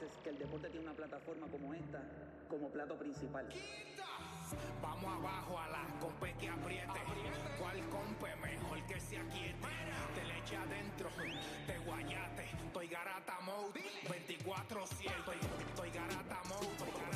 veces que el deporte tiene una plataforma como esta como plato principal. Vamos abajo a la compe que apriete. ¿Cuál compe mejor que se aquiete? Te le eche adentro, te guayate. Estoy garata mode, 24-7. Estoy, estoy garata mode, estoy garata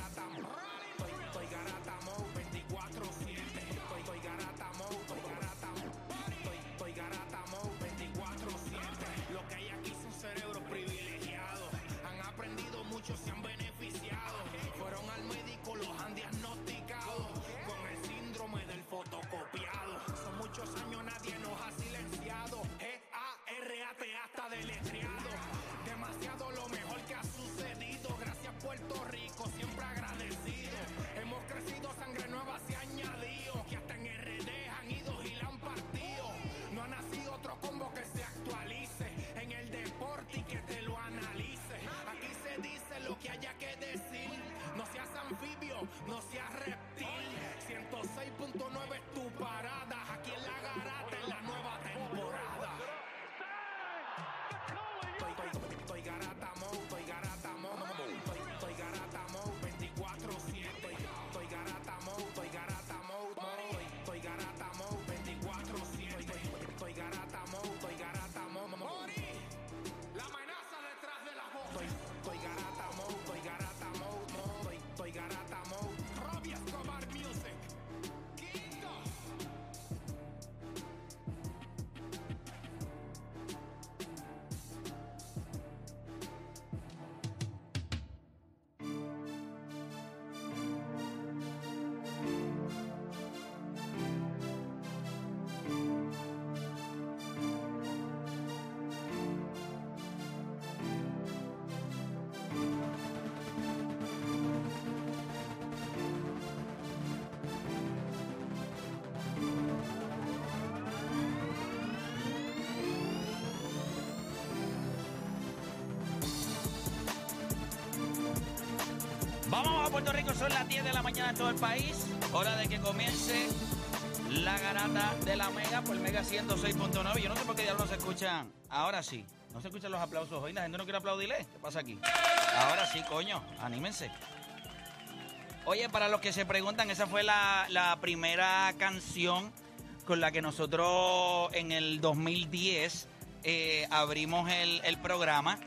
aprendido mucho, se han beneficiado. Fueron al médico, los han diagnosticado con el síndrome del fotocopiado. Son muchos años, nadie nos ha Puerto Rico, son las 10 de la mañana en todo el país. Hora de que comience la garata de la Mega por Mega 106.9. Yo no sé por qué ya no se escuchan. Ahora sí. No se escuchan los aplausos hoy. La gente no quiere aplaudirle. ¿Qué pasa aquí? Ahora sí, coño. Anímense. Oye, para los que se preguntan, esa fue la, la primera canción con la que nosotros en el 2010 eh, abrimos el, el programa.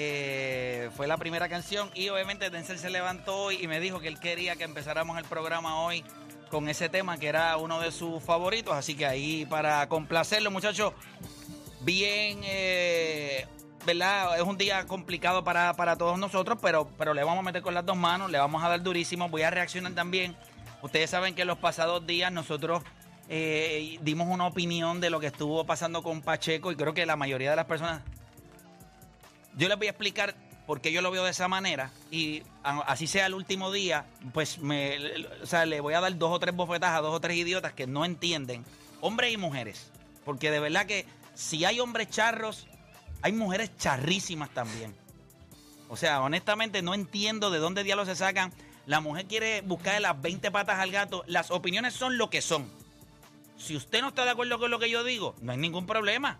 Eh, fue la primera canción y obviamente Denzel se levantó hoy y me dijo que él quería que empezáramos el programa hoy con ese tema que era uno de sus favoritos. Así que ahí para complacerlo, muchachos, bien, eh, ¿verdad? Es un día complicado para, para todos nosotros, pero, pero le vamos a meter con las dos manos, le vamos a dar durísimo. Voy a reaccionar también. Ustedes saben que los pasados días nosotros eh, dimos una opinión de lo que estuvo pasando con Pacheco y creo que la mayoría de las personas yo les voy a explicar por qué yo lo veo de esa manera y así sea el último día, pues me, o sea, le voy a dar dos o tres bofetas a dos o tres idiotas que no entienden, hombres y mujeres, porque de verdad que si hay hombres charros, hay mujeres charrísimas también. O sea, honestamente no entiendo de dónde diablos se sacan. La mujer quiere buscar las 20 patas al gato. Las opiniones son lo que son. Si usted no está de acuerdo con lo que yo digo, no hay ningún problema.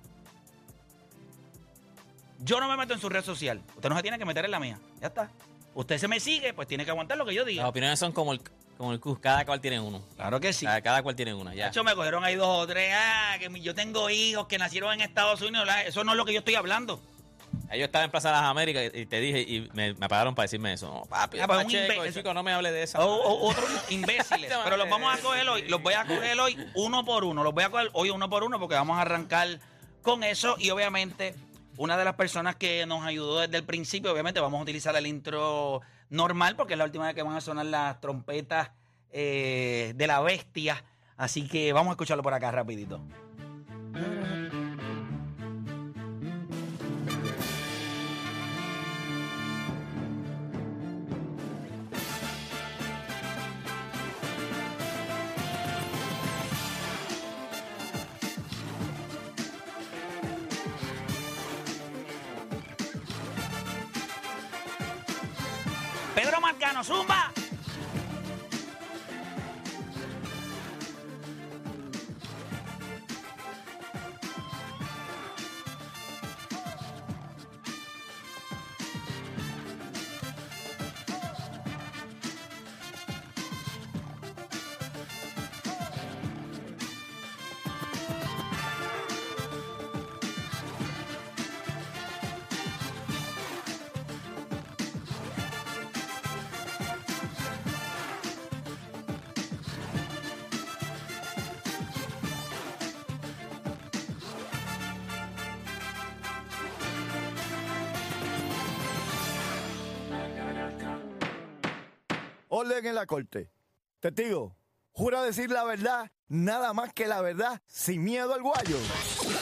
Yo no me meto en su red social. Usted no se tiene que meter en la mía. Ya está. Usted se me sigue, pues tiene que aguantar lo que yo diga. Las opiniones son como el, como el Cus, cada cual tiene uno. Claro que sí. Cada, cada cual tiene una, De ya. hecho, me cogieron ahí dos o tres. Ah, que yo tengo hijos que nacieron en Estados Unidos. Eso no es lo que yo estoy hablando. Yo estaba en Plaza de las Américas y te dije, y me, me pagaron para decirme eso. No, papi, Ah, pues un imbécil. chico, no me hable de eso. Otros imbéciles. Pero los vamos a coger hoy. Los voy a coger hoy uno por uno. Los voy a coger hoy uno por uno porque vamos a arrancar con eso. Y obviamente, una de las personas que nos ayudó desde el principio, obviamente vamos a utilizar el intro normal porque es la última vez que van a sonar las trompetas eh, de la bestia. Así que vamos a escucharlo por acá rapidito. 出吧。Orden en la corte. Testigo, jura decir la verdad, nada más que la verdad, sin miedo al guayo.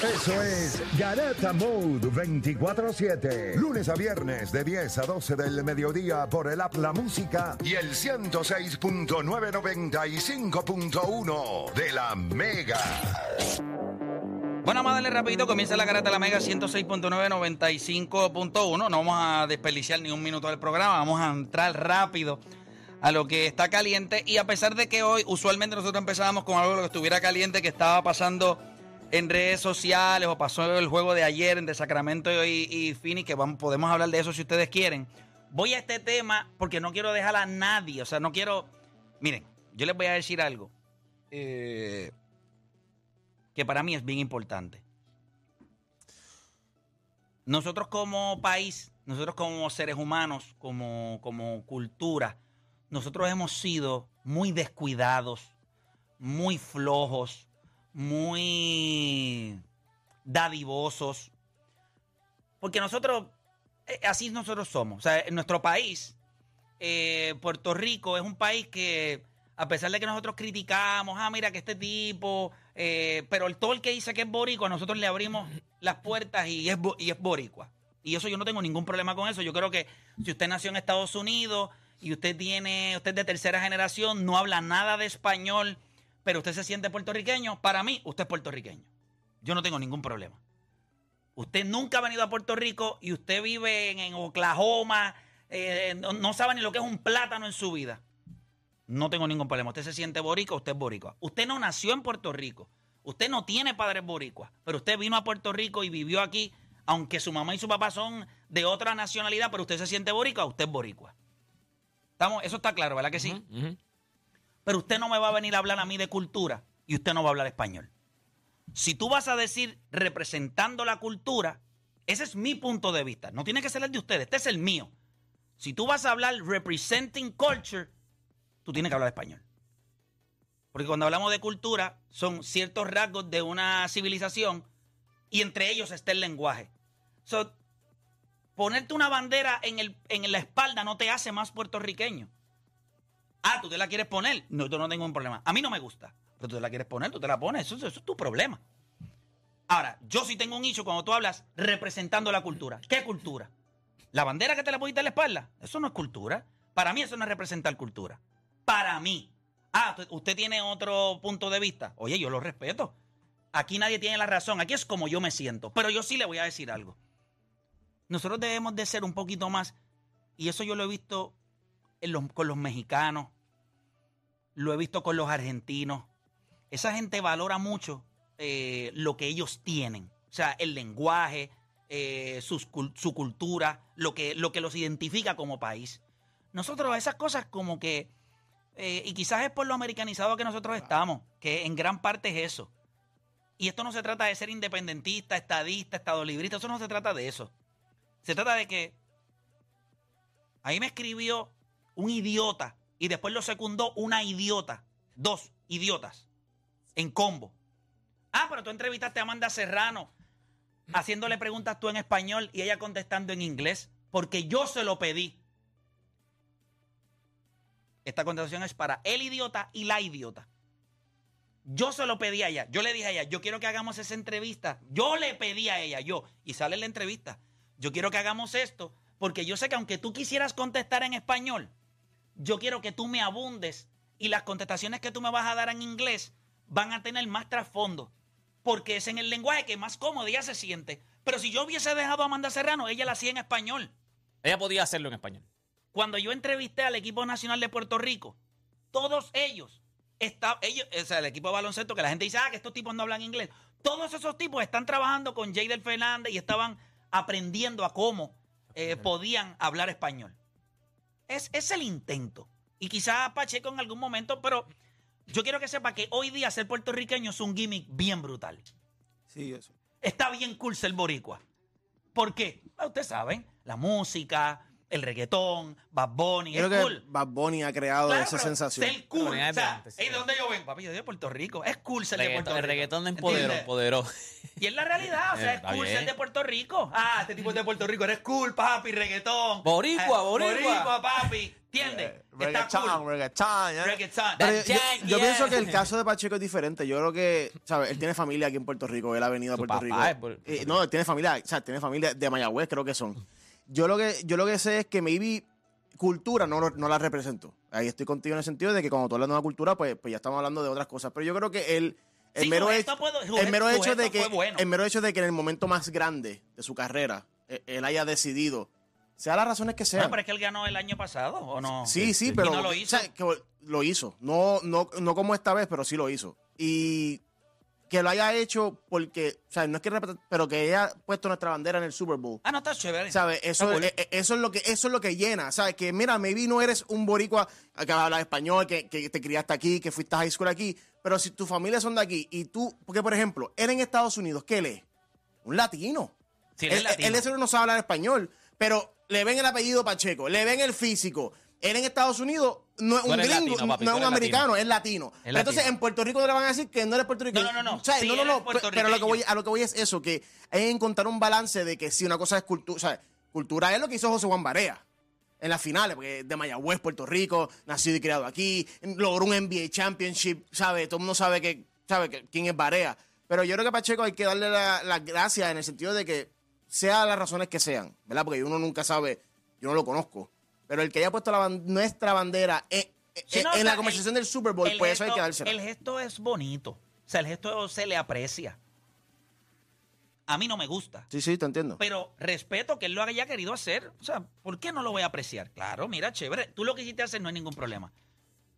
Eso es Garata Mode 24-7. Lunes a viernes de 10 a 12 del mediodía por el App La Música y el 106.995.1 de la Mega. Bueno, vamos a darle rapidito. Comienza la garata de la Mega 106.995.1. No vamos a desperdiciar ni un minuto del programa. Vamos a entrar rápido a lo que está caliente. Y a pesar de que hoy, usualmente nosotros empezábamos con algo que estuviera caliente, que estaba pasando en redes sociales o pasó el juego de ayer de Sacramento y, y Phoenix, que vamos, podemos hablar de eso si ustedes quieren. Voy a este tema porque no quiero dejar a nadie. O sea, no quiero. Miren, yo les voy a decir algo. Eh que para mí es bien importante. Nosotros como país, nosotros como seres humanos, como, como cultura, nosotros hemos sido muy descuidados, muy flojos, muy dadivosos. Porque nosotros, eh, así nosotros somos. O sea, en nuestro país, eh, Puerto Rico es un país que, a pesar de que nosotros criticamos, ah, mira que este tipo, eh, pero el, todo el que dice que es boricua, nosotros le abrimos las puertas y es, y es boricua. Y eso yo no tengo ningún problema con eso. Yo creo que si usted nació en Estados Unidos y usted tiene, usted es de tercera generación, no habla nada de español, pero usted se siente puertorriqueño, para mí usted es puertorriqueño. Yo no tengo ningún problema. Usted nunca ha venido a Puerto Rico y usted vive en, Oklahoma, eh, no, no sabe ni lo que es un plátano en su vida. No tengo ningún problema. Usted se siente boricua, usted es boricua. Usted no nació en Puerto Rico. Usted no tiene padres boricuas, pero usted vino a Puerto Rico y vivió aquí, aunque su mamá y su papá son de otra nacionalidad, pero usted se siente boricua, usted es boricua. Estamos, eso está claro, ¿verdad que sí? Pero usted no me va a venir a hablar a mí de cultura y usted no va a hablar español. Si tú vas a decir representando la cultura, ese es mi punto de vista. No tiene que ser el de ustedes, este es el mío. Si tú vas a hablar representing culture, tú tienes que hablar español. Porque cuando hablamos de cultura, son ciertos rasgos de una civilización y entre ellos está el lenguaje. So, ponerte una bandera en, el, en la espalda no te hace más puertorriqueño. Ah, tú te la quieres poner. No, yo no tengo un problema. A mí no me gusta. Pero tú te la quieres poner, tú te la pones. Eso, es tu problema. Ahora, yo sí tengo un nicho cuando tú hablas representando la cultura. ¿Qué cultura? La bandera que te la pusiste en la espalda. Eso no es cultura. Para mí eso no es representar cultura. Para mí. Ah, usted tiene otro punto de vista. Oye, yo lo respeto. Aquí nadie tiene la razón. Aquí es como yo me siento. Pero yo sí le voy a decir algo. Nosotros debemos de ser un poquito más, y eso yo lo he visto en los- con los mexicanos, lo he visto con los argentinos. Esa gente valora mucho eh, lo que ellos tienen. O sea, el lenguaje, eh, sus su cultura, lo que, lo que los identifica como país. Nosotros esas cosas como que, eh, y quizás es por lo americanizado que nosotros estamos, que en gran parte es eso. Y esto no se trata de ser independentista, estadista, estadolibrista, eso no se trata de eso. Se trata de que ahí me escribió un idiota y después lo secundó una idiota. Dos idiotas en combo. Ah, pero tú entrevistaste a Amanda Serrano haciéndole preguntas tú en español y ella contestando en inglés porque yo se lo pedí. Esta contestación es para el idiota y la idiota. Yo se lo pedí a ella. Yo le dije a ella, yo quiero que hagamos esa entrevista. Yo le pedí a ella, yo. Y sale la entrevista. Yo quiero que hagamos esto porque yo sé que aunque tú quisieras contestar en español, yo quiero que tú me abundes y las contestaciones que tú me vas a dar en inglés van a tener más trasfondo. Porque es en el lenguaje que más cómodo ella se siente. Pero si yo hubiese dejado a Amanda Serrano, ella la hacía en español. Ella podía hacerlo en español. Cuando yo entrevisté al equipo nacional de Puerto Rico, todos ellos, está, ellos o sea, el equipo de baloncesto, que la gente dice, ah, que estos tipos no hablan inglés. Todos esos tipos están trabajando con Jadel Fernández y estaban aprendiendo a cómo eh, podían hablar español. Es, es el intento. Y quizás Pacheco en algún momento, pero yo quiero que sepa que hoy día ser puertorriqueño es un gimmick bien brutal. Sí, eso. Está bien cool ser boricua. ¿Por qué? Ah, Ustedes saben, la música, el reggaetón, Bad Bunny, Creo es que cool. Bad Bunny ha creado Claro, esa sensación. Ser cool. Pero o sea, de antes, sí. ¿y de dónde yo vengo? Papi, yo soy de Puerto Rico. Es cool ser de Reggaetón- Puerto el Rico. reggaetón empoderó, ¿Entiendes? empoderó. Y es la realidad, o sea, es cool ser de Puerto Rico. Ah, este tipo es de Puerto Rico, eres cool, papi, reggaetón. Boricua, Eh, boricua. Boricua, papi. ¿Entiendes? Eh, Está reggaetón, cool. reggaetón, ¿eh? Pero yo, jack, yo yeah. pienso que el caso de Pacheco es diferente. Yo creo que, ¿sabes? Él tiene familia aquí en Puerto Rico. Él ha venido a Puerto papá Rico. es por- Eh, no, él tiene familia, o sea, tiene familia de Mayagüez, creo que son. Yo lo que, yo lo que sé es que maybe cultura no, no la represento. Ahí estoy contigo en el sentido de que cuando tú hablas de una cultura, pues, pues ya estamos hablando de otras cosas. Pero yo creo que él, el Sí, mero, hecho, puedo- el mero hecho de que, bueno. el mero hecho de que en el momento más grande de su carrera, eh, él haya decidido, sea las razones que sean. Pero es que él ganó el año pasado, ¿o no? Sí, sí, pero no lo hizo. o sea, que lo hizo. No, no, no como esta vez, pero sí lo hizo. Y que lo haya hecho porque, o sea, no es que pero que haya puesto nuestra bandera en el Super Bowl. Ah, no, está chévere. ¿Sabes? Eso, cool. eh, eh, eso es lo que eso es lo que llena, ¿sabes? Que mira, maybe no eres un boricua que habla español, que, que te criaste aquí, que fuiste a high school aquí, pero si tu familia son de aquí y tú, porque por ejemplo, él en Estados Unidos, ¿qué lee? Un latino. Sí, él es él, latino. él de seguro no sabe hablar español, pero le ven el apellido Pacheco, le ven el físico. Él en Estados Unidos no es un gringo, latino, papi, no es un americano, es latino. Es Pero entonces en Puerto Rico le van a decir que no eres puertorriqueño. No, no, no, no. O sea, Sí, no, no, no. es Pero, pero lo que voy, puertorriqueño. a lo que voy es eso, que que encontrar un balance de que si una cosa es cultura, o sea, cultura es lo que hizo José Juan Barea en las finales, porque es de Mayagüez, Puerto Rico, nacido y criado aquí, logró un NBA Championship, ¿sabe? Todo el mundo sabe que, sabe que, quién es Barea. Pero yo creo que a Pacheco hay que darle la- las gracias en el sentido de que sea las razones que sean, ¿verdad? Porque uno nunca sabe, yo no lo conozco. Pero el que haya puesto la ban- nuestra bandera en, Sí, en- no, o en sea, la conversación del Super Bowl, el pues eso hay que dársela. El gesto es bonito. O sea, el gesto se le aprecia. A mí no me gusta. Sí, sí, te entiendo. Pero respeto que él lo haya querido hacer. O sea, ¿por qué no lo voy a apreciar? Claro, mira, chévere. Tú lo quisiste hacer, no hay ningún problema.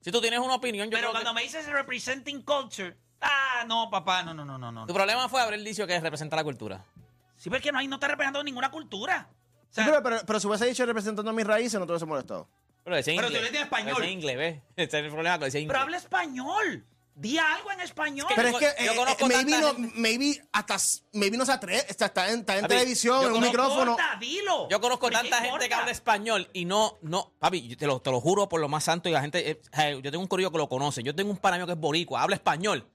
Si tú tienes una opinión, yo Pero creo cuando que... me dices representing culture, ah, no, papá, no, no, no, no, no. Tu problema fue haber dicho que representa la cultura. Sí, porque no, hay, no está representando ninguna cultura. O sea, Sí, pero, pero, pero si hubiese dicho representando a mis raíces, no te hubiese molestado. Pero decía Pero inglés. tú le dices español. Decía inglés, ¿ves? Ese es el problema que decía inglés. pero habla español. Di algo en español. Pero es yo- que yo eh, conozco eh, maybe, tanta no, gente- maybe hasta maybe no se atreve, está, está en, está en Papi, televisión, en un No micrófono. importa, dilo. Yo conozco ¿Pero qué tanta gente que habla español y no, no, papi, yo te lo, te lo juro por lo más santo y la gente, eh, eh, yo tengo un corillo que lo conoce, yo tengo un pana mío que es boricua, habla español,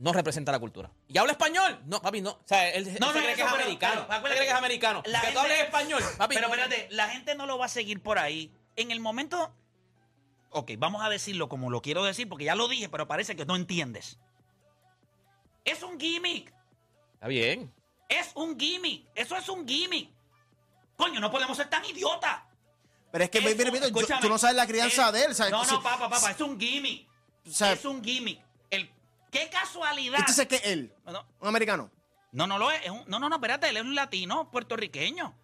no representa la cultura. ¿Y habla español? No, papi, no, o sea, él, él No, se no, cree que eso, es pero- americano, él cree que es americano. la que gente- tú hables español, papi. Pero no. espérate, la gente no lo va a seguir por ahí. En el momento. Ok, vamos a decirlo como lo quiero decir, porque ya lo dije, pero parece que no entiendes. Es un gimmick. Está bien. Es un gimmick. Eso es un gimmick. Coño, no podemos ser tan idiotas. Pero es que, Eso, baby, repito, yo- escúchame, tú no sabes la crianza es- de él. ¿sabes? No, no, papá, papá, es un gimmick. o sea, es un gimmick. El, qué casualidad. Entonces, ¿qué es él? No, ¿Un americano? No, no lo es. es un- no, no, no, espérate, él es un latino puertorriqueño.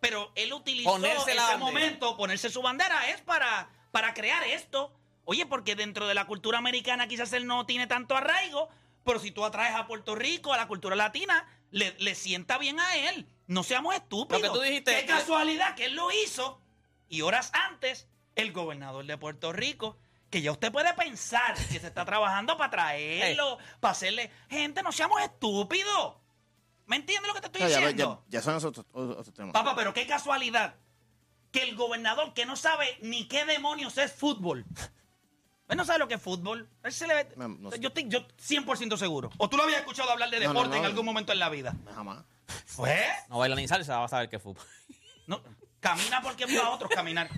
Pero él utilizó Ponerse ese bandera. momento, ponerse su bandera, es para, para crear esto. Oye, porque dentro de la cultura americana quizás él no tiene tanto arraigo, pero si tú atraes a Puerto Rico, a la cultura latina, le, le sienta bien a él. No seamos estúpidos. Lo que tú dijiste- Qué casualidad que él lo hizo. Y horas antes, el gobernador de Puerto Rico, que ya usted puede pensar que se está trabajando para traerlo, para hacerle. Gente, no seamos estúpidos. ¿Me entiendes lo que te estoy diciendo? ya, ya son otros, otros temas. Papá, pero qué casualidad que el gobernador que no sabe ni qué demonios es fútbol. Él no sabe lo que es fútbol. Él se le ve- No, no sé. yo estoy yo 100% seguro. ¿O tú lo habías escuchado hablar de No, no, deporte en algún momento en la vida? Jamás. ¿Fue? No baila ni salsa, va a saber qué fue. No, camina porque vio a otros caminar.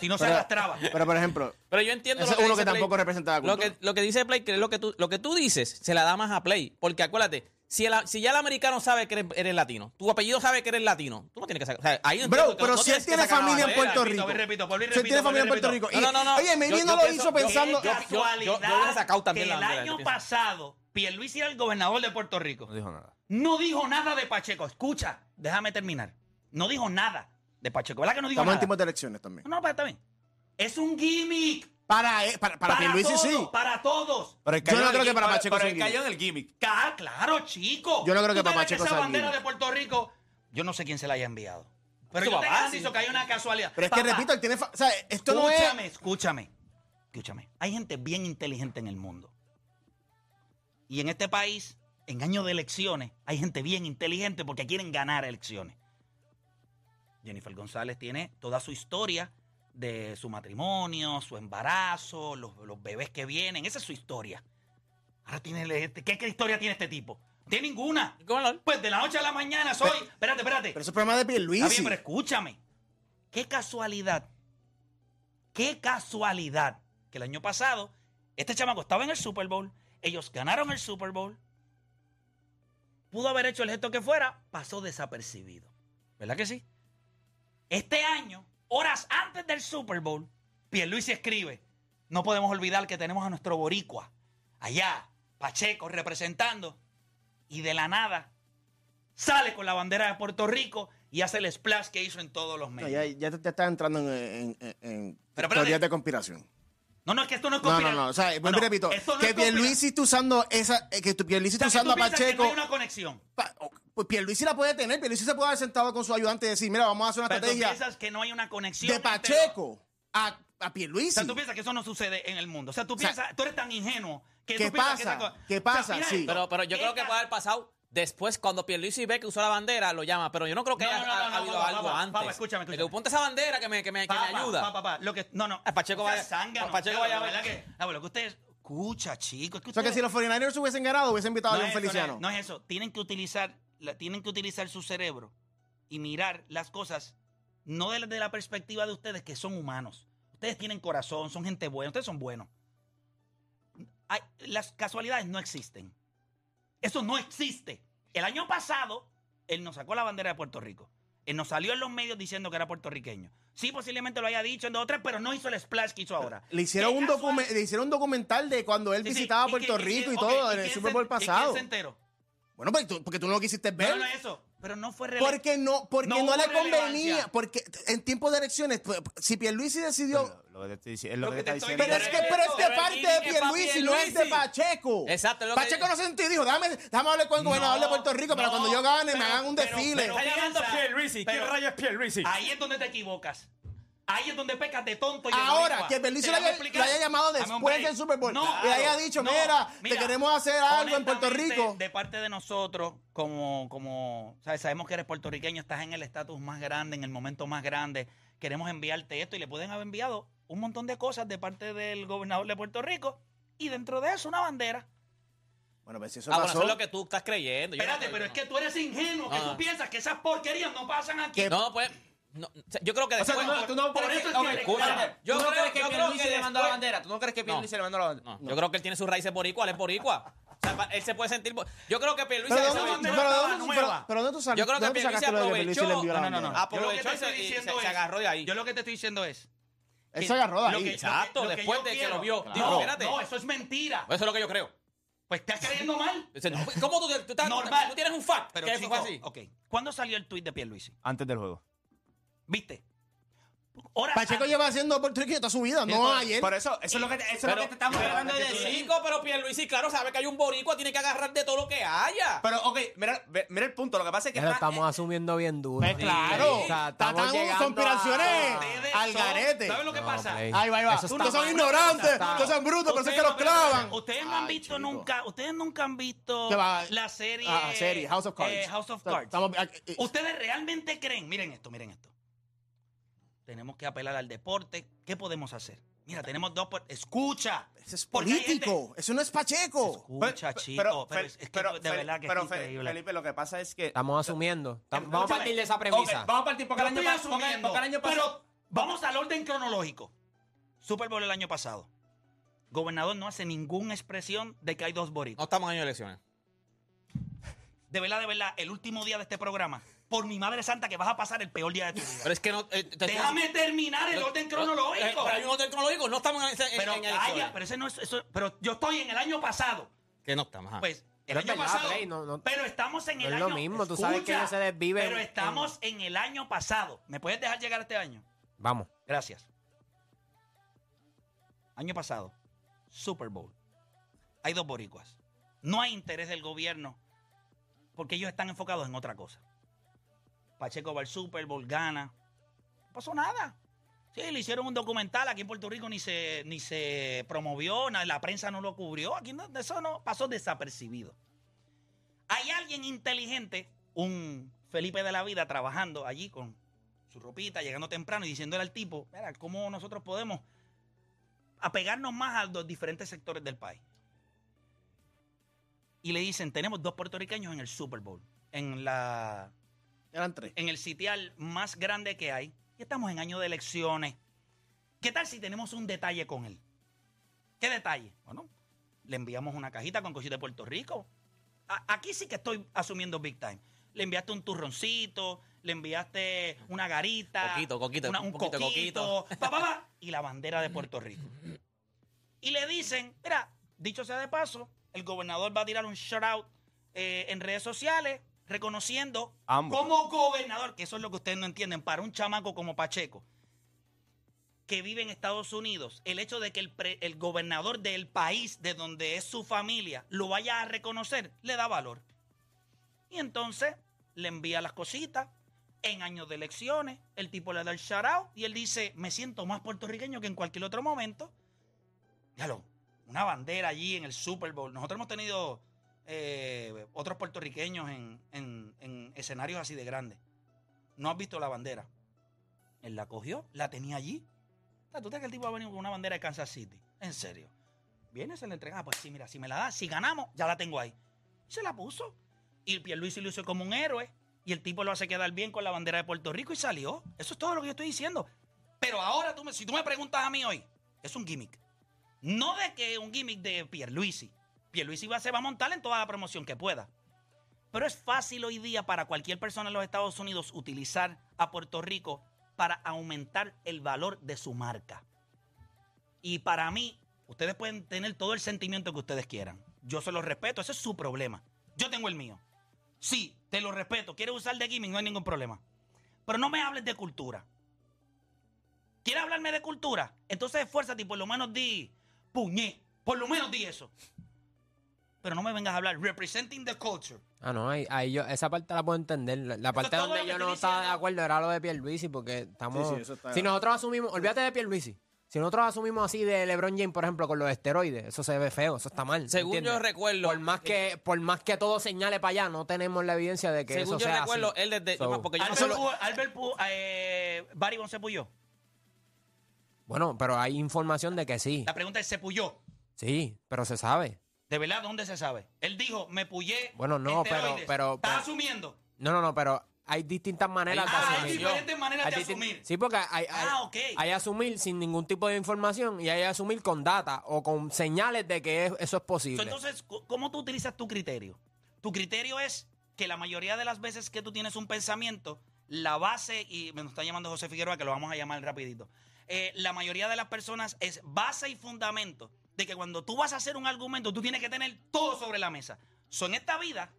Si no se Pero, arrastraba. pero, por ejemplo, Pero yo entiendo Ese lo que es uno dice que Play. tampoco representa la lo cultura. que, lo que dice Play, que es lo que tú, lo que tú dices, se la da más a Play. Porque acuérdate, si, el- si ya el americano sabe que eres, eres latino, tu apellido sabe que eres latino, tú no tienes que sacar. O sea, ahí Bro, que pero no si él tienes que tiene sacar la familia en bandera. Puerto repito, Rico. repito, vuelvo y Si él tiene repito, familia en vuelvo y Puerto Rico. repito. Y- No, no, no. Oye, Yo- no yo lo pienso- hizo yo- pensando. Yo- yo- yo- yo casualidad hubiera sacado también que la el bandera, año pienso. pasado Pierluisi era el gobernador de Puerto Rico. No dijo nada. No dijo nada de Pacheco. Escucha, déjame terminar. No dijo nada de Pacheco. ¿Verdad que no dijo Estamos en nada? tiempos de elecciones también. No, no, pero está bien. Es un gimmick. Para, eh, para, para, Pierluisi todos, sí. Para todos. Yo no creo que para Pacheco sea Pero un él cayó gimmick. en el gimmick. Ca- Claro, chico. Yo no creo que ¿Tú para sabes Pacheco esa sea el bandera gimmick. de Puerto Rico, yo no sé quién se la haya enviado. Pero Su yo papá, te sí. garantizo que hay una casualidad. Pero es que Papá, repito, él tiene. fa- O sea, esto no es. Escúchame, escúchame. Escúchame. Hay gente bien inteligente en el mundo. Y en este país, en años de elecciones, hay gente bien inteligente porque quieren ganar elecciones. Jennifer González tiene toda su historia de su matrimonio, su embarazo, los, los bebés que vienen. Esa es su historia. Ahora tiene este- ¿qué, qué historia tiene este tipo? No tiene ninguna. Pues de la noche a la mañana soy. espérate, espérate. Pero eso es problema de Está bien, Pierluisi. pero escúchame. Qué casualidad Qué casualidad que el año pasado este chamaco estaba en el Super Bowl, ellos ganaron el Super Bowl, pudo haber hecho el gesto que fuera, pasó desapercibido. ¿Verdad que sí? Este año, horas antes del Super Bowl, Pierluisi escribe, no podemos olvidar que tenemos a nuestro boricua allá, Pacheco, representando, y de la nada sale con la bandera de Puerto Rico y hace el splash que hizo en todos los No, medios. ya, ya te, te estás entrando en, en, en- teorías de conspiración. No, no, es que esto no es No, no, conspira- no. O sea, No, vuelvo y no, repito. no que es Pierluisi está usando esa. eh, Que Pierluisi O sea, está que usando tú a piensas que Pacheco. no hay una conexión. Pa- o- Pues Pierluisi la puede tener. Pierluisi se puede haber sentado con su ayudante y decir: Mira, vamos a hacer una Pero tú estrategia piensas que no hay una conexión. de Pacheco a, a O Pierluisi. sea, tú piensas que eso no sucede en el mundo. O sea, tú sea, piensas, tú eres tan ingenuo que ¿qué tú piensas que pasa? esa ¿Qué O sea, pasa? Sí. Pero, pero yo ¿Qué creo que puede haber pasado después cuando Pierluisi ve que usó la bandera, lo llama. Pero yo no creo que No, haya no, no, ha- no, ha habido papá, algo papá, antes. papá, escúchame, De escúchame. que ponte esa bandera que me, que me, que me ayuda. pa, pa, pa, Lo que, no, no. Ah, Pacheco No seas vaya- zángano. Pacheco vaya- la verdad que- ah, bueno, lo que ustedes... Escucha, chicos. Es que O sea, que si los 49ers hubiesen ganado, hubiesen invitado a John Feliciano. No es, no es eso. Tienen que utilizar, la- tienen que utilizar su cerebro y mirar las cosas no desde la perspectiva de ustedes que son humanos. Ustedes tienen corazón, son gente buena, ustedes son buenos. Hay- las casualidades no existen. Eso no existe. El año pasado, él nos sacó la bandera de Puerto Rico. Él nos salió en los medios diciendo que era puertorriqueño. Sí, posiblemente lo haya dicho en dos o tres, pero no hizo el splash que hizo ahora. Le hicieron, ¿Qué un docume- le hicieron un documental de cuando él Sí, visitaba ¿y Puerto Rico y todo ¿y en el Super Bowl ¿y quién pasado. se enteró? Bueno, pues tú- porque tú no lo quisiste ver. No, no es eso. Pero no fue relevante. Porque no, porque No no, le convenía. Porque en tiempo de elecciones, pues, si Pierluisi decidió. Lo que te estoy diciendo, es lo, Lo que que te está estoy diciendo. Pero es que, Pero pero es de pero parte de Pierluisi, no es de. Pacheco. Exacto, lo que- Pacheco no se sentó y dijo, déjame, déjame hablar con el gobernador de Puerto Rico para no, cuando yo gane me pero- hagan un pero- desfile. pero- Está llamando Pierluisi. ¿Quién pero- rayos es Pierluisi? Ahí es donde te equivocas. Ahí es donde pecas de tonto y Ahora, que Pierluisi lo haya, lo haya llamado después del Super Bowl No, y le haya dicho, no, mira, te queremos hacer algo en Puerto Rico. De parte de nosotros, como, como ¿sabes? sabemos que eres puertorriqueño, estás en el estatus más grande, en el momento más grande, queremos enviarte esto y le pueden haber enviado un montón de cosas de parte del gobernador de Puerto Rico y dentro de eso una bandera. Bueno, pues si eso Ah, bueno, pasó. eso es lo que tú estás creyendo. No Espérate, pero es que tú eres ingenuo, que tú piensas que esas porquerías no pasan aquí. No, pues. No, o sea, yo creo que O sea, después. tú no, tú no Por eso que, es que. Yo ¿Tú no creo- crees que creo Pierluisi que le mandó la después- bandera? ¿Tú no crees que Pierluisi le mandó la bandera? No, yo creo que él tiene sus raíces boricua, él es boricua. O sea, él se puede sentir. Yo creo que Pierluisi Pero, esa ¿dónde, bandera pero, estaba ¿dónde- nueva. pero- pero ¿dónde tú sal- Yo creo que Pierluisi aprovechó. envió la No, no, no, te Aprovechó y se- agarró de ahí. Yo lo que te estoy diciendo es. Él se agarró de ahí. Exacto, después de que lo vio. No, Digo, espérate. no, eso es mentira. Eso es lo que yo creo. Pues estás creyendo mal. ¿Cómo tú, estás- Normal. tú tienes un fact? Pero que fue así. ok. ¿Cuándo salió el tuit de Pierluisi? Antes del juego. ¿Viste? Horas Pacheco lleva haciendo puertorriqueño toda su vida, no ayer. Por eso, eso es lo que te, eso es lo que te estamos tratando de decir. Chico, pero Pierluisi, claro, sabe que hay un boricua, tiene que agarrar de todo lo que haya. Pero, ok, mira, mira el punto. Lo que pasa es que está- estamos asumiendo bien duro. Pues claro, O sea, estamos conspiraciones al garete. ¿Sabes lo que No, pasa? Ahí va, ahí va. Ustedes son ignorantes, ustedes son brutos, por eso es que los clavan. Ustedes no han visto nunca, ustedes nunca han visto ¿Qué va? la serie, Ah, serie, House of Cards. eh, House of Cards. ah, eh, Ustedes realmente creen, miren esto, miren esto. Tenemos que apelar al deporte. ¿Qué podemos hacer? Mira, tenemos dos. Escucha. Ese es político, eso no es Pacheco. Escucha, Pero- chico. Pero, es que pero, de verdad que pero, es increíble. Felipe, lo que pasa es que. Estamos asumiendo. Tam- Vamos a partir de esa premisa. vamos a partir porque el año estoy pas- porque- asumiendo, porque el año pasado. Pero vamos al orden cronológico. Super Bowl el año pasado. Gobernador no hace ninguna expresión de que hay dos No boricuas. estamos en año de elecciones. De verdad, de verdad, el último día de este programa, por mi madre santa, que vas a pasar el peor día de tu vida. Pero es que no. eh, te- Déjame terminar el orden no- cronológico. eh, Pero hay un orden cronológico, no estamos en, ese- en- Pero en calla, elecciones. pero ese no es eso, pero yo estoy en el año pasado. Que no estamos. ajá. Pues el Pero es año verdad, pasado. Play, no- no- pero estamos en no el es año. lo mismo, tú sabes que ellos se desviven Pero en- estamos en el año pasado. ¿Me puedes dejar llegar este año? Vamos. Gracias. Año pasado, Super Bowl. Hay dos boricuas. No hay interés del gobierno porque ellos están enfocados en otra cosa. Pacheco va al Super Bowl, gana. No pasó nada. Sí, le hicieron un documental. Aquí en Puerto Rico ni se, ni se promovió, la prensa no lo cubrió. Aquí eso no pasó desapercibido. Hay alguien inteligente, un Felipe de la Vida, trabajando allí con su ropita, llegando temprano y diciéndole al tipo, mira, ¿cómo nosotros podemos apegarnos más a los diferentes sectores del país? Y le dicen, tenemos dos puertorriqueños en el Super Bowl, en, la, Eran tres. en el sitial más grande que hay, y estamos en año de elecciones. ¿Qué tal si tenemos un detalle con él? ¿Qué detalle? Bueno, le enviamos una cajita con cositas de Puerto Rico. A- aquí sí que estoy asumiendo big time. Le enviaste un turroncito, le enviaste una garita, Coquito, coquito, una- un poquito coquito, pa, pa, pa, y la bandera de Puerto Rico. Y le dicen, mira, dicho sea de paso, el gobernador va a tirar un shout out eh, en redes sociales reconociendo Ambos. como gobernador, que eso es lo que ustedes no entienden, para un chamaco como Pacheco, que vive en Estados Unidos, el hecho de que el, pre- el gobernador del país de donde es su familia lo vaya a reconocer, le da valor. Y entonces le envía las cositas. En años de elecciones, el tipo le da el shout out y él dice, me siento más puertorriqueño que en cualquier otro momento. Dígalo, una bandera allí en el Super Bowl. Nosotros hemos tenido eh, otros puertorriqueños en, en- en escenarios así de grandes. No has visto la bandera. Él la cogió, la tenía allí. ¿Tú crees que el tipo va a venir con una bandera de Kansas City? En serio. Viene, se la entrega. Ah, pues sí, mira, si me la da, si ganamos, ya la tengo ahí. Y se la puso. Y Pierluisi lo hizo como un héroe. Y el tipo lo hace quedar bien con la bandera de Puerto Rico y salió. Eso es todo lo que yo estoy diciendo. Pero ahora, tú me- si tú me preguntas a mí hoy, es un gimmick. No de que un gimmick de Pierluisi. Pierluisi va, se va a montar en toda la promoción que pueda. Pero es fácil hoy día para cualquier persona en los Estados Unidos utilizar a Puerto Rico para aumentar el valor de su marca. Y para mí, ustedes pueden tener todo el sentimiento que ustedes quieran. Yo se los respeto, ese es su problema. Yo tengo el mío. Sí, te lo respeto. ¿Quieres usar de gimmick? No hay ningún problema. Pero no me hables de cultura. ¿Quieres hablarme de cultura? Entonces esfuérzate y por lo menos di puñé. Por lo menos di eso. Pero no me vengas a hablar representing the culture. Ah, no, ahí, ahí yo, esa parte la puedo entender. La, la parte donde yo no estaba de acuerdo era lo de Pierluisi, porque estamos... Sí, sí, eso está- Si nosotros asumimos... Olvídate de Pierluisi. Si nosotros asumimos así de LeBron James, por ejemplo, con los esteroides, eso se ve feo, eso está mal. Según ¿entiendes? yo recuerdo- Por más que, por más que todo señale para allá, no tenemos la evidencia de que Según eso yo sea recuerdo, así. él desde. So- porque yo Albert, acuerdo- Pu- Albert eh, Barry Bonds se puyó. Bueno, pero hay información de que sí. La pregunta es, ¿se puyó? Sí, pero se sabe. ¿De verdad dónde se sabe? Él dijo, me puyé. Bueno, no, pero- pero- ¿Estás pero- asumiendo? No, no, no, pero hay distintas maneras Ah, de hay asumir. diferentes maneras de Hay asumir. Sí, porque hay, hay, Ah, ok. hay asumir sin ningún tipo de información y hay asumir con data o con señales de que es- eso es posible. Entonces, cu- ¿cómo tú utilizas tu criterio? Tu criterio es que la mayoría de las veces que tú tienes un pensamiento, la base, y me nos está llamando José Figueroa, que lo vamos a llamar rapidito, eh, la mayoría de las personas es base y fundamento de que cuando tú vas a hacer un argumento, tú tienes que tener todo sobre la mesa. So, en esta vida,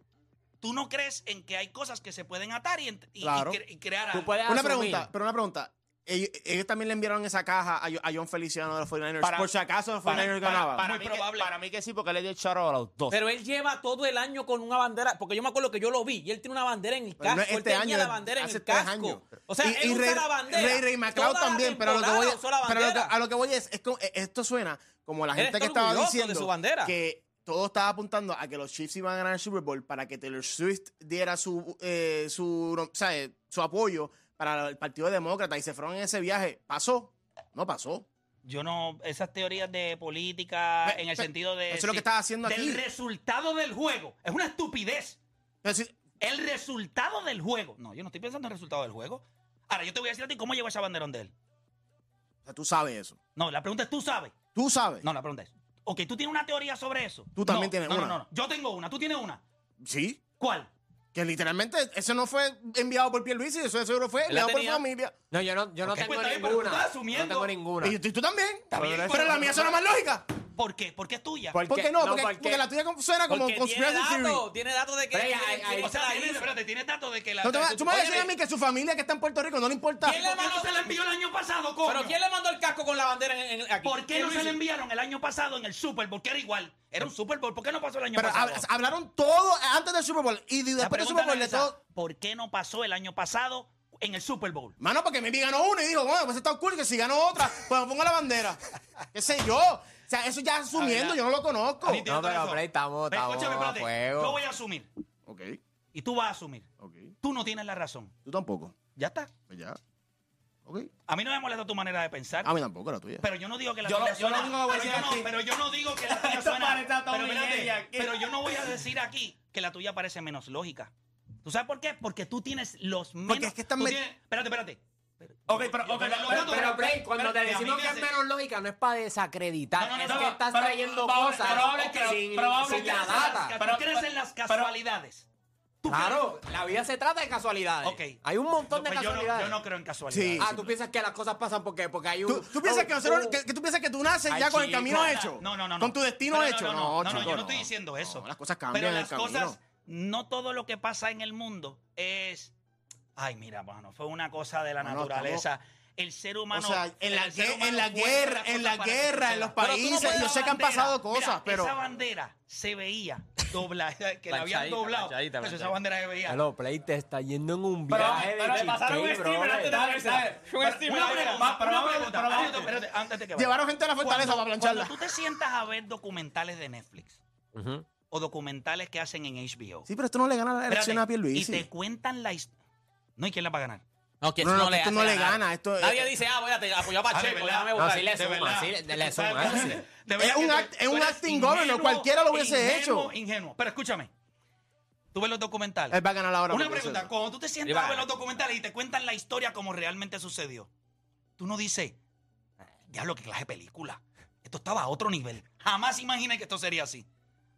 tú no crees en que hay cosas que se pueden atar y, y- y Claro. cre- y crear algo. Una asumir. pregunta, pero una pregunta. Ellos, ellos también le enviaron esa caja a, a John Feliciano de los 49ers. Para- por si acaso los Para, 49ers para- ganaban. para Muy mí que, probable. para mí que sí, porque le dio el charo a los dos. Pero él lleva todo el año con una bandera, porque yo me acuerdo que yo lo vi y él tiene una bandera en el no casco. es él este tenía año, la es bandera en hace el tres casco. años. O sea, Y- él y usa Ray- la bandera. Ray, Ray McLeod también, pero a lo que voy, temporada usó la pero a lo que, bandera. a lo que voy es, es como- esto suena como la gente que estaba de diciendo su bandera. que todo estaba apuntando a que los Chiefs iban a ganar el Super Bowl para que Taylor Swift diera su, eh, su, no, ¿sabes? su apoyo para el Partido Demócrata y se fueron en ese viaje. ¿Pasó? No pasó. Yo no, esas teorías de política en el sentido de... eso es lo que estás haciendo del aquí. resultado del juego. Es una estupidez. Pero si- El resultado del juego. No, yo no estoy pensando en el resultado del juego. Ahora, yo te voy a decir a ti cómo llegó esa banderón de él. o sea, tú sabes eso. No, la pregunta es, ¿tú sabes? Tú sabes. No, la pregunta es, ok, ¿tú tienes una teoría sobre eso? Tú también No, tienes no, una. No, no, no. Yo tengo una. ¿Tú tienes una? Sí. ¿Cuál? Que literalmente eso no fue enviado por Pierluisi, eso de seguro fue enviado por tenía. familia. No, yo no, yo no Ok, tengo pues está bien, pero tú ninguna. estás asumiendo. No tengo ninguna. Y, y tú también. bien, pero, pero- la mía suena más lógica. ¿Por qué? Porque es tuya. ¿Por ¿Por qué? qué no? No, porque, porque- porque la tuya suena como tiene conspiracy theory. datos, tiene datos de que... Pero que- ahí- o sea, la hizo. espérate, tienes datos de que la... No te vas- tú me vas a decir a mí que su familia que está en Puerto Rico no le importa. ¿Quién le ¿Por qué mandó- no se la envió el año pasado, coño? ¿Pero quién le mandó el casco con la bandera en, en- aquí? ¿Por qué no ¿Quién se hizo? enviaron el año pasado en el Super Bowl? Que era igual. Era un Super Bowl. ¿Por qué no pasó el año Pero pasado? hab- hablaron todo antes del Super Bowl y La después del Super Bowl de todo. ¿Por qué no pasó el año pasado en el Super Bowl? Mano, porque mi ganó uno y dijo, bueno, pues está cool que si ganó otra, pues me pongo la bandera. ¿Qué sé yo? Sea, eso ya asumiendo, yo no lo conozco. Ahí tiene No, pero, eso. Play, estamos- Ve, estamos escúchame, a espérate. fuego. Yo voy a asumir. Ok, Y tú vas a asumir. ok. Tú no tienes la razón. Tú tampoco. Ya está. Pues ya. Ok. A mí no me molesta tu manera de pensar. A mí tampoco, la tuya. Pero yo no digo que la Yo lo- tuya yo lo suena- único que voy a pero decir yo no- aquí- Pero yo no digo que la tuya Esto suena. parece a Tom pero, espérate, Miguel aquí. pero yo no voy a decir aquí que la tuya parece menos lógica. ¿Tú sabes por qué? Porque tú tienes los menos. Porque es que están tú met- tienes- espérate, espérate. Ok, pero, ok, pero- pero- Pero, pero, Play, pero- cuando te pero- decimos que es menos lógica, no es para desacreditar, No, no, no, es no, que estás pero- trayendo cosas probable que- sin, probable sin que- la data. ¿Tú crees en las casualidades? ¿Tú Claro, la vida se trata de casualidades. Ok. Hay un montón de Pues yo no- casualidades. Yo no creo en casualidades. Sí. Ah, tú piensas que las cosas pasan porque, porque hay un. ¿Tú, tú piensas un- que, nosotros, un- que, que tú piensas que tú naces Ay, ya con el camino No, hecho? No, no, no. Con tu destino No, no, hecho. No, No, no, no, chico, yo no estoy diciendo eso. No, las cosas cambian Pero en el las camino. cosas, no todo lo que pasa en el mundo es. Ay, mira, bueno, fue una cosa de la naturaleza. El ser O humano. sea, en la, en guerra, en la guerra, en los. Pero no países, yo sé que han pasado mira, cosas, pero... Esa bandera se veía doblada, que la habían doblado. Pues esa bandera se veía. Hello, Play te está yendo en un Pero, viaje pero de le pasaron un brother. antes de. Un Una steamer, pregunta, va, pero una vamos, pregunta, pero vamos. espérate, espérate, antes de que vaya. Llevaron gente a la fortaleza Cuando- para plancharla. Cuando tú te sientas a ver documentales de Netflix o documentales que hacen en HBO. Sí, pero esto no le gana la elección a y Pierluisi. te cuentan la historia. No, ¿y quién la va a ganar? No, que No, no, no, le esto no le gana, esto- Nadie eh, dice, ah, voy a te- apoyar a Ah, Pacheco, déjame No, votar. sí le De suma, verdad. sí le- suma, Es un que act- es un acting governor, cualquiera lo hubiese ingenuo, hecho. Ingenuo. Pero escúchame. Tú ves los documentales. Él va a ganar ahora. Una pregunta. eso- Cuando tú te sientas a ver los documentales y te cuentan la historia como realmente sucedió, tú no dices, diablo, qué clase de película. Esto estaba a otro nivel. Jamás imaginé que esto sería así.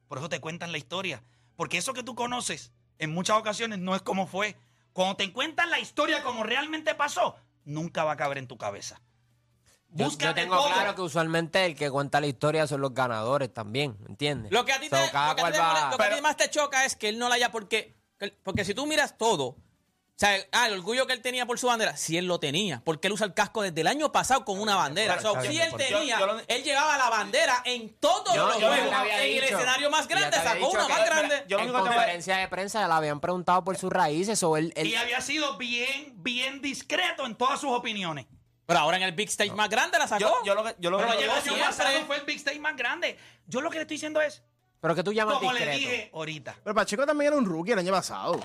Por eso te cuentan la historia. Porque eso que tú conoces en muchas ocasiones no es como fue. Cuando te cuentan la historia como realmente pasó, nunca va a caber en tu cabeza. Yo, yo Búscate tengo todo. claro que usualmente el que cuenta la historia son los ganadores también, ¿entiendes? Lo que a ti, te, So, cada lo que a ti cual te va- molesta- lo que a ti Pero- más te choca es que él no la haya porque porque si tú miras todo, o sea, ah, el orgullo que él tenía por su bandera, si él lo tenía, porque él usa el casco desde el año pasado con una bandera. Claro, So, está si bien, él tenía, yo- yo lo- él llevaba la bandera en todos Yo- los juegos, en el escenario más grande, sacó una más grande. yo lo en único que te- conferencia de prensa le habían preguntado por sus raíces o él, él- Y había sido bien, bien discreto en todas sus opiniones. Pero ahora en el big stage más grande la sacó. Yo, yo lo que, yo lo Pero que- pasado fue el Big Stage más grande. Yo lo que le estoy diciendo es, pero que tú llamas como discreto. le dije ahorita. Pero Pacheco también era un rookie el año pasado.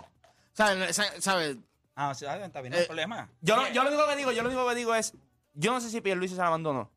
¿Sabes? ¿Sabes? Ah, sí, está bien, no hay Eh, problema. yo, lo, yo lo único que digo, yo lo único que digo es, yo no sé si Pierluisi se abandonó,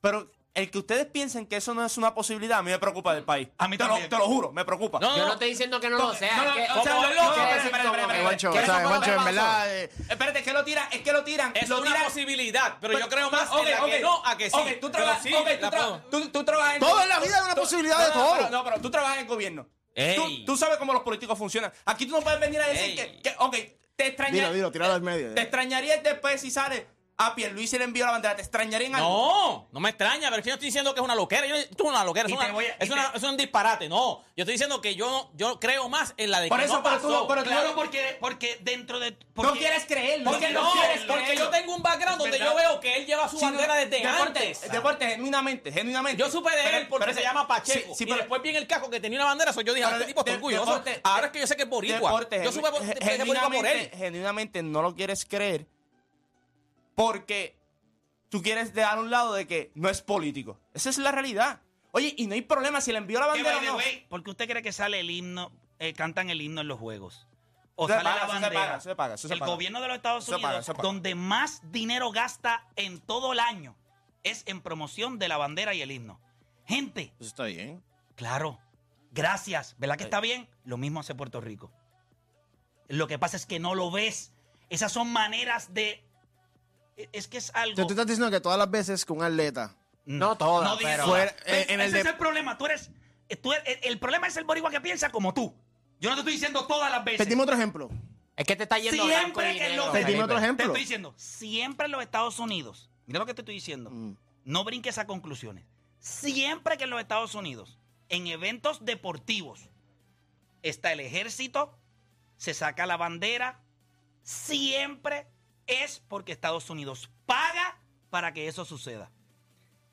pero el que ustedes piensen que eso no es una posibilidad, a mí me preocupa del país. A mí te lo, te lo juro, me preocupa. No, Yo no estoy diciendo que no lo sea. no, no, que- o sea, lo- lo espérate, espérate, que- que que en verdad... eh, Espérate, es que lo tiran, es que lo tiran, Es lo una tiran. posibilidad, pero yo creo más ok, en la que ok. no a que sí. Ok, tú Pero trabajas, sí, tú, la tra- puedo. tú, tú trabajas en Todo en la vida es una posibilidad no, de no, todo. pero- no, pero tú trabajas en el gobierno. Ey. Tú, tú sabes cómo los políticos funcionan. Aquí tú no puedes venir a decir que, que, ok, te extrañaría. Dilo, dilo, al medio. Te extrañaría después si sale a Pierluisi le envió la bandera. Te extrañaría en algo. No, no me extraña, pero es que yo estoy diciendo que es una loquera. Yo, es una loquera, es, una- a- es, una- te- es un disparate. No, yo estoy diciendo que yo, yo creo más en la de Por que eso, no pero tú pasó. no- pero tú Claro, no- porque, porque dentro de... No porque- quieres creerlo. porque no no, quieres porque creerlo. yo tengo un background donde yo veo que él lleva su Sí, no, bandera desde deporte, antes. Deporte, genuinamente, genuinamente. Yo supe de Pero- él porque pero- se llama Pacheco. Sí, sí, y pero- después vi en el cajo que tenía una bandera, so yo dije, Pero ah, este tipo está de- orgulloso. deporte- Ahora es que yo sé que es boricua. Deporte, yo supe que es boricua por él. genuinamente no lo quieres creer porque tú quieres dejar a un lado de que no es político. Esa es la realidad. Oye, y no hay problema si le envió la bandera o the no. ¿Por qué usted cree que sale el himno, eh, cantan el himno en los juegos? O se sale paga, la se bandera. paga, eso se paga, eso se el paga. gobierno de los Estados Unidos, donde más dinero gasta en todo el año, es en promoción de la bandera y el himno. Gente, Eso está bien. claro, gracias. ¿Verdad que está bien? Lo mismo hace Puerto Rico. Lo que pasa es que no lo ves. Esas son maneras de... e, Es que es algo... O sea, tú estás diciendo que todas las veces que un atleta No todas, No pero-. Fuera- en el Ese es de- el problema. Tú eres... tú eres- el, el problema es el boricua que piensa como tú. Yo no te estoy diciendo todas las veces. Dime otro ejemplo. Es que te está yendo blanco Siempre y que negro, lo... Dime Felipe. otro Te ejemplo. estoy diciendo, siempre en los Estados Unidos, mira lo que te estoy diciendo, Mm. no brinques a conclusiones. Siempre que en los Estados Unidos, en eventos deportivos, está el ejército, se saca la bandera, siempre es porque Estados Unidos paga para que eso suceda.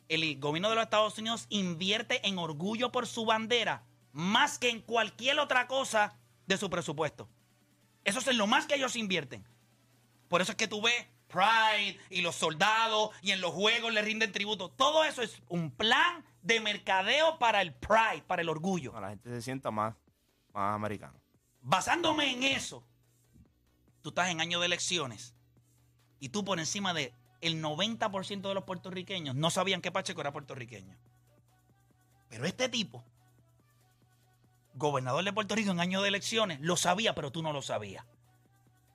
El gobierno de los Estados Unidos invierte en orgullo por su bandera más que en cualquier otra cosa de su presupuesto. Eso es en lo más que ellos invierten. Por eso es que tú ves Pride y los soldados y en los juegos le rinden tributo. Todo eso es un plan de mercadeo para el Pride, para el orgullo. La gente se sienta más, más americano. Basándome en eso, tú estás en año de elecciones y tú por encima de el 90% de los puertorriqueños no sabían que Pacheco era puertorriqueño. Pero este tipo, gobernador de Puerto Rico en año de elecciones, lo sabía, pero tú no lo sabías.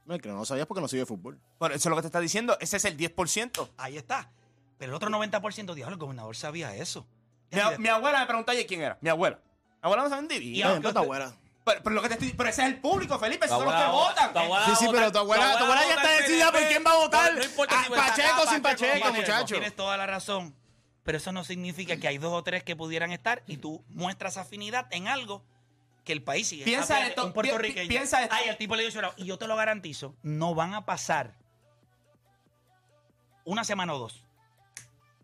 No, es que no lo sabías porque no sigue fútbol. Bueno, eso es lo que te está diciendo. Ese es el 10%. Ahí está. Pero el otro 90%, diablo, el gobernador sabía eso. Mi, a- mi abuela me preguntó ayer quién era. Mi abuela. Mi abuela no sabe en Y abuela. Pero, pero lo que te estoy, pero ese es el público, Felipe. Esos son los que votan. Sí, sí, pero tu abuela, tu abuela ya está decidida por quién va a votar. No importa Ah, si Pacheco sin Pacheco, muchacho. Tienes toda la razón. Pero eso no significa que hay dos o tres que pudieran estar y tú muestras afinidad en algo que el país sigue. Piensa esto, Un puertorriqueño. pi- piensa esto. Ay, el tipo le dice, y yo te lo garantizo, no van a pasar una semana o dos.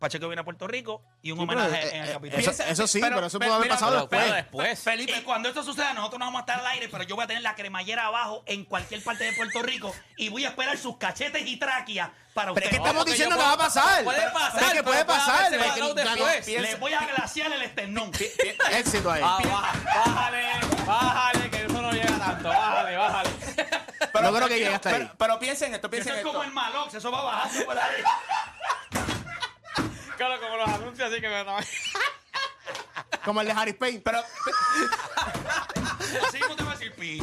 Pacheco viene a Puerto Rico y un Sí, pero, homenaje eh, en el eh, Capitolio. eso- eso sí, pero eso pudo haber mira, pasado pero- después. pero- después. Felipe, cuando esto suceda, nosotros no vamos a estar al aire, pero yo voy a tener la cremallera abajo en cualquier parte de Puerto Rico y voy a esperar sus cachetes y tráqueas para Pero es ustedes. que estamos diciendo que va a pasar. puede pasar, Es que pero puede puede pasar. Les voy a glaciar el esternón. Éxito ahí. Ah, baja- bájale, bájale, que eso no llega tanto. Bájale, bájale. no creo que llegue hasta ahí. Pero, pero piensen esto, Eso piensen es esto. como el Malox, eso va bajando por ahí como los anuncios, así que me Como el de Harry Payne, pero. Así te va a decir pi.